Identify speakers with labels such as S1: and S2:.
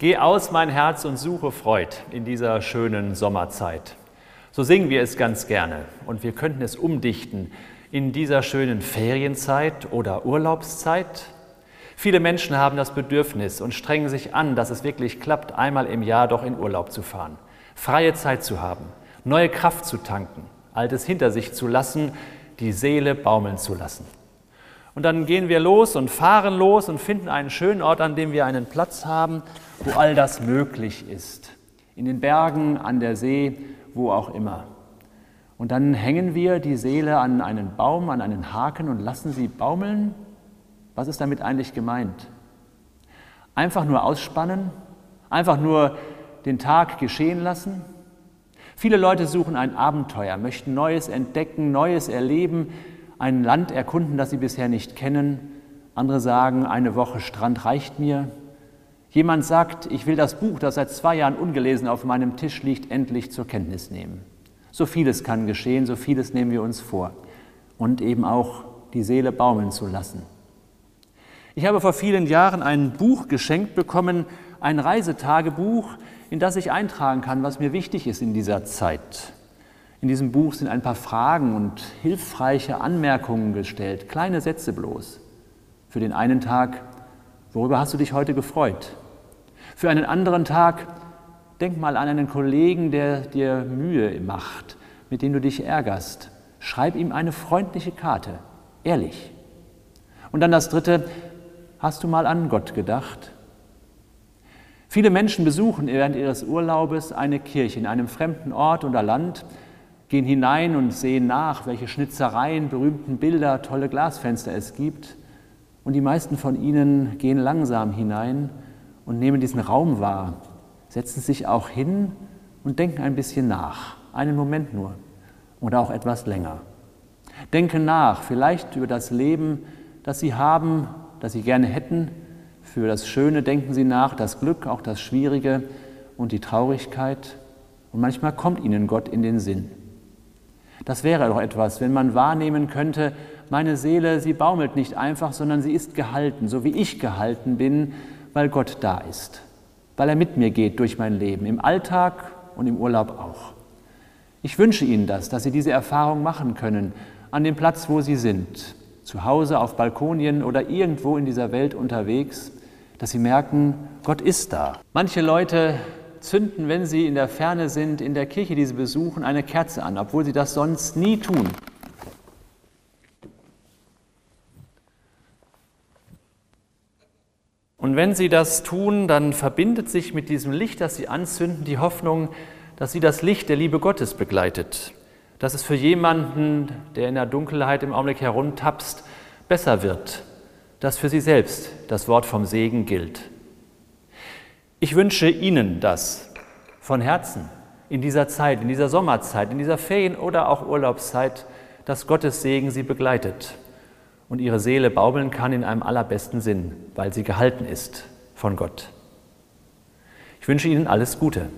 S1: Geh aus, mein Herz, und suche Freud in dieser schönen Sommerzeit. So singen wir es ganz gerne und wir könnten es umdichten in dieser schönen Ferienzeit oder Urlaubszeit. Viele Menschen haben das Bedürfnis und strengen sich an, dass es wirklich klappt, einmal im Jahr doch in Urlaub zu fahren, freie Zeit zu haben, neue Kraft zu tanken, Altes hinter sich zu lassen, die Seele baumeln zu lassen. Und dann gehen wir los und fahren los und finden einen schönen Ort, an dem wir einen Platz haben, wo all das möglich ist. In den Bergen, an der See, wo auch immer. Und dann hängen wir die Seele an einen Baum, an einen Haken und lassen sie baumeln. Was ist damit eigentlich gemeint? Einfach nur ausspannen? Einfach nur den Tag geschehen lassen? Viele Leute suchen ein Abenteuer, möchten Neues entdecken, Neues erleben, ein Land erkunden, das sie bisher nicht kennen. Andere sagen, eine Woche Strand reicht mir. Jemand sagt, ich will das Buch, das seit zwei Jahren ungelesen auf meinem Tisch liegt, endlich zur Kenntnis nehmen. So vieles kann geschehen, so vieles nehmen wir uns vor. Und eben auch die Seele baumeln zu lassen. Ich habe vor vielen Jahren ein Buch geschenkt bekommen, ein Reisetagebuch, in das ich eintragen kann, was mir wichtig ist in dieser Zeit. In diesem Buch sind ein paar Fragen und hilfreiche Anmerkungen gestellt, kleine Sätze bloß. Für den einen Tag, worüber hast du dich heute gefreut? Für einen anderen Tag, denk mal an einen Kollegen, der dir Mühe macht, mit dem du dich ärgerst. Schreib ihm eine freundliche Karte, ehrlich. Und dann das dritte, hast du mal an Gott gedacht? Viele Menschen besuchen während ihres Urlaubes eine Kirche in einem fremden Ort oder Land, gehen hinein und sehen nach, welche Schnitzereien, berühmten Bilder, tolle Glasfenster es gibt. Und die meisten von ihnen gehen langsam hinein und nehmen diesen Raum wahr, setzen sich auch hin und denken ein bisschen nach, einen Moment nur oder auch etwas länger. Denken nach, vielleicht über das Leben, das sie haben, das sie gerne hätten. Für das Schöne denken sie nach, das Glück, auch das Schwierige und die Traurigkeit. Und manchmal kommt ihnen Gott in den Sinn. Das wäre doch etwas, wenn man wahrnehmen könnte, meine Seele, sie baumelt nicht einfach, sondern sie ist gehalten, so wie ich gehalten bin, weil Gott da ist, weil er mit mir geht durch mein Leben, im Alltag und im Urlaub auch. Ich wünsche Ihnen das, dass Sie diese Erfahrung machen können, an dem Platz, wo Sie sind, zu Hause, auf Balkonien oder irgendwo in dieser Welt unterwegs, dass Sie merken, Gott ist da. Manche Leute zünden, wenn sie in der Ferne sind, in der Kirche, die sie besuchen, eine Kerze an, obwohl sie das sonst nie tun. Und wenn sie das tun, dann verbindet sich mit diesem Licht, das sie anzünden, die Hoffnung, dass sie das Licht der Liebe Gottes begleitet. Dass es für jemanden, der in der Dunkelheit im Augenblick herumtapst, besser wird. Dass für sie selbst das Wort vom Segen gilt. Ich wünsche Ihnen das von Herzen in dieser Zeit, in dieser Sommerzeit, in dieser Ferien- oder auch Urlaubszeit, dass Gottes Segen Sie begleitet und Ihre Seele baumeln kann in einem allerbesten Sinn, weil sie gehalten ist von Gott. Ich wünsche Ihnen alles Gute.